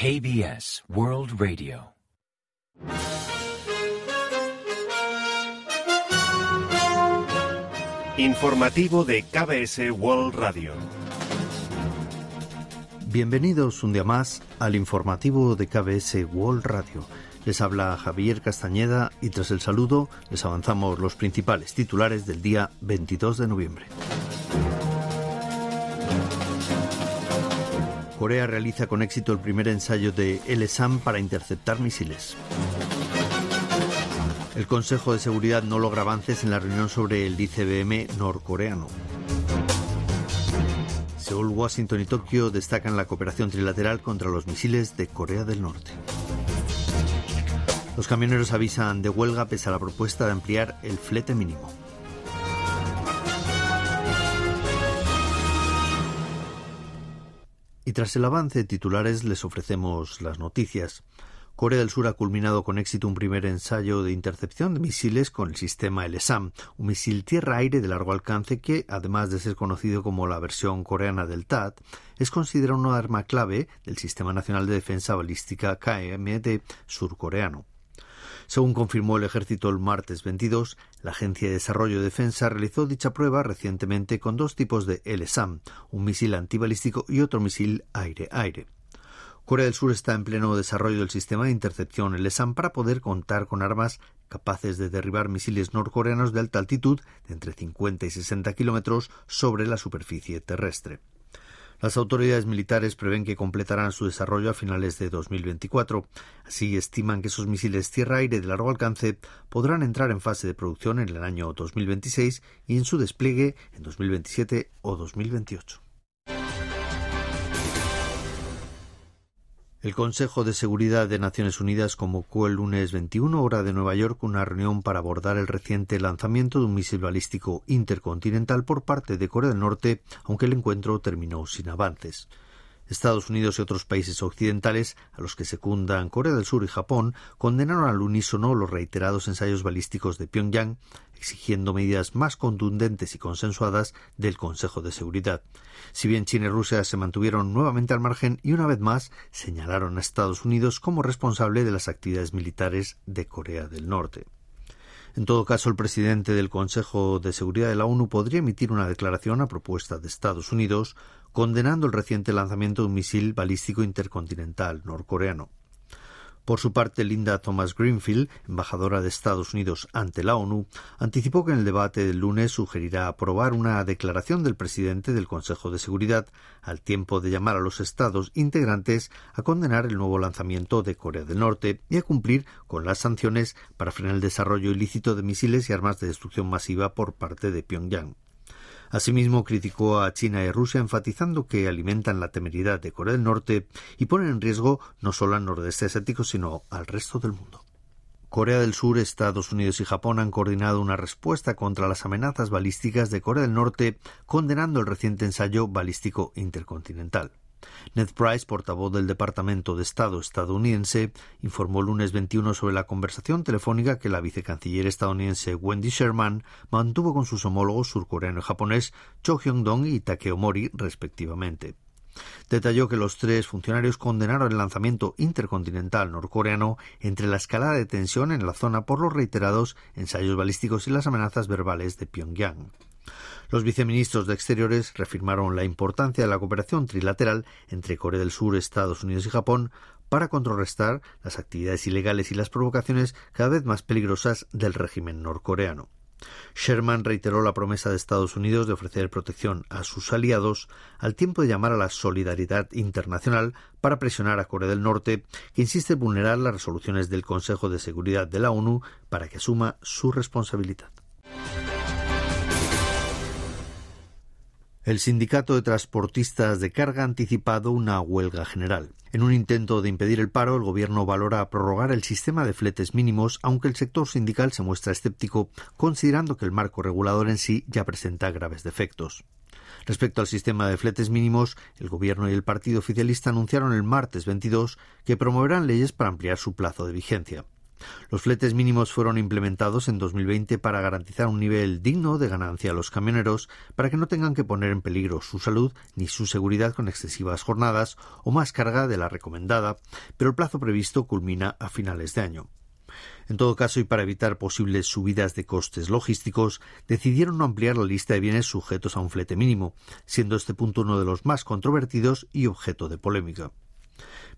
KBS World Radio. Informativo de KBS World Radio. Bienvenidos un día más al informativo de KBS World Radio. Les habla Javier Castañeda y tras el saludo les avanzamos los principales titulares del día 22 de noviembre. Corea realiza con éxito el primer ensayo de LSAM para interceptar misiles. El Consejo de Seguridad no logra avances en la reunión sobre el ICBM norcoreano. Seúl, Washington y Tokio destacan la cooperación trilateral contra los misiles de Corea del Norte. Los camioneros avisan de huelga pese a la propuesta de ampliar el flete mínimo. Tras el avance de titulares les ofrecemos las noticias. Corea del Sur ha culminado con éxito un primer ensayo de intercepción de misiles con el sistema LSAM, un misil tierra-aire de largo alcance que, además de ser conocido como la versión coreana del TAD, es considerado una arma clave del Sistema Nacional de Defensa Balística KMD surcoreano. Según confirmó el ejército el martes 22, la Agencia de Desarrollo de Defensa realizó dicha prueba recientemente con dos tipos de LSAM, un misil antibalístico y otro misil aire-aire. Corea del Sur está en pleno desarrollo del sistema de intercepción LSAM para poder contar con armas capaces de derribar misiles norcoreanos de alta altitud de entre 50 y 60 kilómetros sobre la superficie terrestre. Las autoridades militares prevén que completarán su desarrollo a finales de 2024. Así estiman que esos misiles tierra-aire de largo alcance podrán entrar en fase de producción en el año 2026 y en su despliegue en 2027 o 2028. El Consejo de Seguridad de Naciones Unidas convocó el lunes 21 hora de Nueva York una reunión para abordar el reciente lanzamiento de un misil balístico intercontinental por parte de Corea del Norte, aunque el encuentro terminó sin avances. Estados Unidos y otros países occidentales, a los que secundan Corea del Sur y Japón, condenaron al unísono los reiterados ensayos balísticos de Pyongyang, exigiendo medidas más contundentes y consensuadas del Consejo de Seguridad. Si bien China y Rusia se mantuvieron nuevamente al margen y una vez más señalaron a Estados Unidos como responsable de las actividades militares de Corea del Norte. En todo caso, el presidente del Consejo de Seguridad de la ONU podría emitir una declaración a propuesta de Estados Unidos condenando el reciente lanzamiento de un misil balístico intercontinental norcoreano. Por su parte, Linda Thomas Greenfield, embajadora de Estados Unidos ante la ONU, anticipó que en el debate del lunes sugerirá aprobar una declaración del presidente del Consejo de Seguridad, al tiempo de llamar a los Estados integrantes a condenar el nuevo lanzamiento de Corea del Norte y a cumplir con las sanciones para frenar el desarrollo ilícito de misiles y armas de destrucción masiva por parte de Pyongyang. Asimismo, criticó a China y Rusia enfatizando que alimentan la temeridad de Corea del Norte y ponen en riesgo no solo al nordeste asiático, sino al resto del mundo. Corea del Sur, Estados Unidos y Japón han coordinado una respuesta contra las amenazas balísticas de Corea del Norte, condenando el reciente ensayo balístico intercontinental. Ned Price, portavoz del Departamento de Estado estadounidense, informó el lunes 21 sobre la conversación telefónica que la vicecanciller estadounidense Wendy Sherman mantuvo con sus homólogos surcoreano y japonés Cho Hyung-dong y Takeo Mori, respectivamente. Detalló que los tres funcionarios condenaron el lanzamiento intercontinental norcoreano entre la escalada de tensión en la zona por los reiterados ensayos balísticos y las amenazas verbales de Pyongyang. Los viceministros de Exteriores reafirmaron la importancia de la cooperación trilateral entre Corea del Sur, Estados Unidos y Japón para contrarrestar las actividades ilegales y las provocaciones cada vez más peligrosas del régimen norcoreano. Sherman reiteró la promesa de Estados Unidos de ofrecer protección a sus aliados al tiempo de llamar a la solidaridad internacional para presionar a Corea del Norte, que insiste en vulnerar las resoluciones del Consejo de Seguridad de la ONU para que asuma su responsabilidad. El sindicato de transportistas de carga ha anticipado una huelga general. En un intento de impedir el paro, el gobierno valora prorrogar el sistema de fletes mínimos, aunque el sector sindical se muestra escéptico, considerando que el marco regulador en sí ya presenta graves defectos. Respecto al sistema de fletes mínimos, el Gobierno y el Partido Oficialista anunciaron el martes 22 que promoverán leyes para ampliar su plazo de vigencia. Los fletes mínimos fueron implementados en 2020 para garantizar un nivel digno de ganancia a los camioneros, para que no tengan que poner en peligro su salud ni su seguridad con excesivas jornadas o más carga de la recomendada, pero el plazo previsto culmina a finales de año. En todo caso, y para evitar posibles subidas de costes logísticos, decidieron no ampliar la lista de bienes sujetos a un flete mínimo, siendo este punto uno de los más controvertidos y objeto de polémica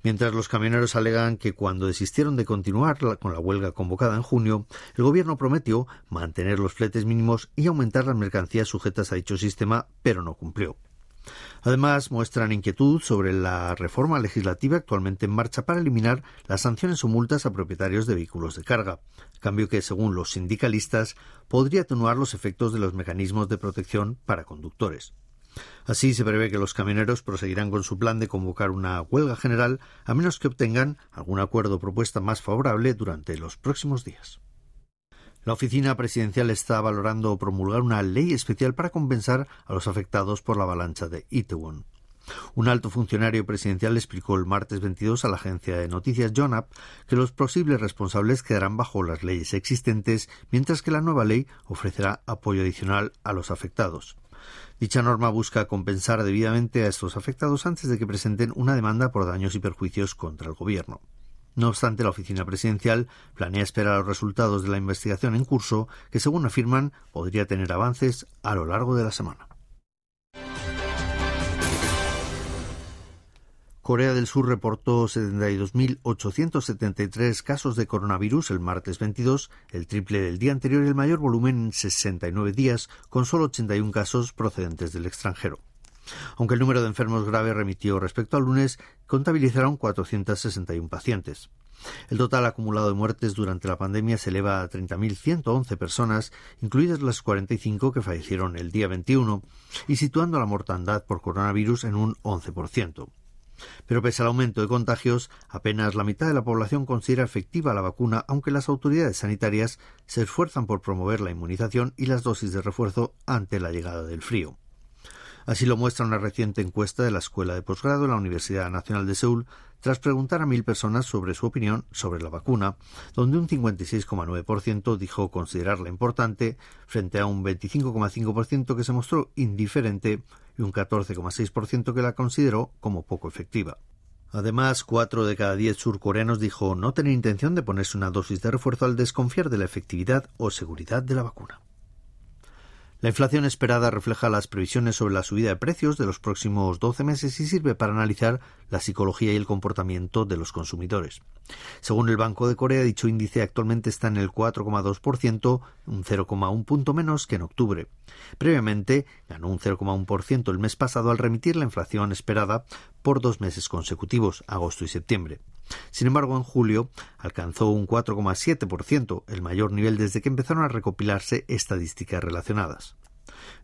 mientras los camioneros alegan que cuando desistieron de continuar con la huelga convocada en junio, el gobierno prometió mantener los fletes mínimos y aumentar las mercancías sujetas a dicho sistema, pero no cumplió. Además, muestran inquietud sobre la reforma legislativa actualmente en marcha para eliminar las sanciones o multas a propietarios de vehículos de carga, cambio que, según los sindicalistas, podría atenuar los efectos de los mecanismos de protección para conductores. Así se prevé que los camioneros proseguirán con su plan de convocar una huelga general a menos que obtengan algún acuerdo o propuesta más favorable durante los próximos días. La oficina presidencial está valorando promulgar una ley especial para compensar a los afectados por la avalancha de Itaewon. Un alto funcionario presidencial explicó el martes 22 a la agencia de noticias Jonap que los posibles responsables quedarán bajo las leyes existentes, mientras que la nueva ley ofrecerá apoyo adicional a los afectados. Dicha norma busca compensar debidamente a estos afectados antes de que presenten una demanda por daños y perjuicios contra el Gobierno. No obstante, la oficina presidencial planea esperar los resultados de la investigación en curso, que según afirman podría tener avances a lo largo de la semana. Corea del Sur reportó 72.873 casos de coronavirus el martes 22, el triple del día anterior y el mayor volumen en 69 días, con solo 81 casos procedentes del extranjero. Aunque el número de enfermos graves remitió respecto al lunes, contabilizaron 461 pacientes. El total acumulado de muertes durante la pandemia se eleva a 30.111 personas, incluidas las 45 que fallecieron el día 21, y situando la mortandad por coronavirus en un 11%. Pero pese al aumento de contagios, apenas la mitad de la población considera efectiva la vacuna, aunque las autoridades sanitarias se esfuerzan por promover la inmunización y las dosis de refuerzo ante la llegada del frío. Así lo muestra una reciente encuesta de la Escuela de Posgrado de la Universidad Nacional de Seúl, tras preguntar a mil personas sobre su opinión sobre la vacuna, donde un 56,9% dijo considerarla importante, frente a un 25,5% que se mostró indiferente y un 14,6% que la consideró como poco efectiva. Además, cuatro de cada diez surcoreanos dijo no tener intención de ponerse una dosis de refuerzo al desconfiar de la efectividad o seguridad de la vacuna. La inflación esperada refleja las previsiones sobre la subida de precios de los próximos 12 meses y sirve para analizar la psicología y el comportamiento de los consumidores. Según el Banco de Corea, dicho índice actualmente está en el 4,2%, un 0,1 punto menos que en octubre. Previamente ganó un 0,1% el mes pasado al remitir la inflación esperada por dos meses consecutivos, agosto y septiembre. Sin embargo, en julio alcanzó un 4,7%, el mayor nivel desde que empezaron a recopilarse estadísticas relacionadas.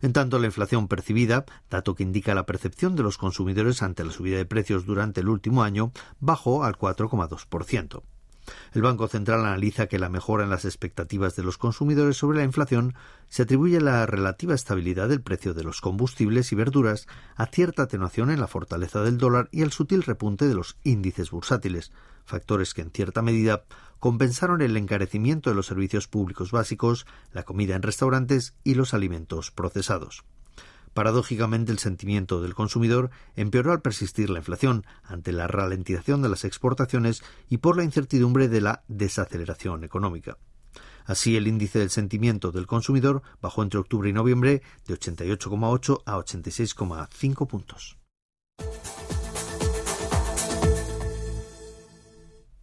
En tanto, la inflación percibida, dato que indica la percepción de los consumidores ante la subida de precios durante el último año, bajó al 4,2%. El Banco Central analiza que la mejora en las expectativas de los consumidores sobre la inflación se atribuye a la relativa estabilidad del precio de los combustibles y verduras, a cierta atenuación en la fortaleza del dólar y al sutil repunte de los índices bursátiles, factores que en cierta medida compensaron el encarecimiento de los servicios públicos básicos, la comida en restaurantes y los alimentos procesados. Paradójicamente, el sentimiento del consumidor empeoró al persistir la inflación ante la ralentización de las exportaciones y por la incertidumbre de la desaceleración económica. Así, el índice del sentimiento del consumidor bajó entre octubre y noviembre de 88,8 a 86,5 puntos.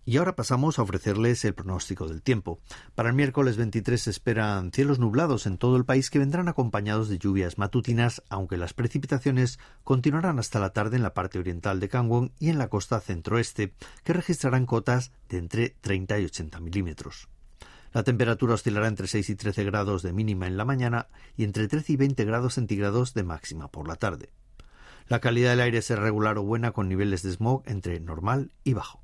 Y ahora pasamos a ofrecerles el pronóstico del tiempo. Para el miércoles 23 se esperan cielos nublados en todo el país que vendrán acompañados de lluvias matutinas, aunque las precipitaciones continuarán hasta la tarde en la parte oriental de Kangwon y en la costa centroeste, que registrarán cotas de entre 30 y 80 milímetros. La temperatura oscilará entre 6 y 13 grados de mínima en la mañana y entre 13 y 20 grados centígrados de máxima por la tarde. La calidad del aire será regular o buena con niveles de smog entre normal y bajo.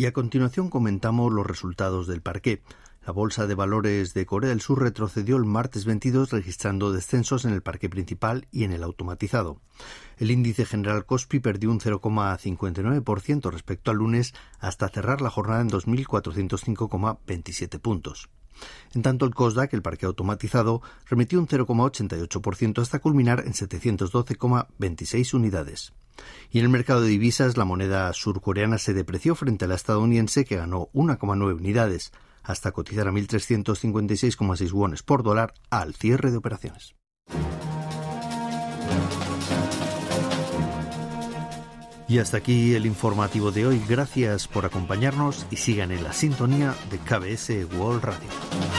Y a continuación comentamos los resultados del parqué. La Bolsa de Valores de Corea del Sur retrocedió el martes 22 registrando descensos en el parque principal y en el automatizado. El índice general Kospi perdió un 0,59% respecto al lunes hasta cerrar la jornada en 2.405,27 puntos. En tanto, el Kosdaq, el parque automatizado, remitió un 0,88% hasta culminar en 712,26 unidades. Y en el mercado de divisas, la moneda surcoreana se depreció frente a la estadounidense, que ganó 1,9 unidades, hasta cotizar a 1.356,6 wones por dólar al cierre de operaciones. Y hasta aquí el informativo de hoy. Gracias por acompañarnos y sigan en la sintonía de KBS World Radio.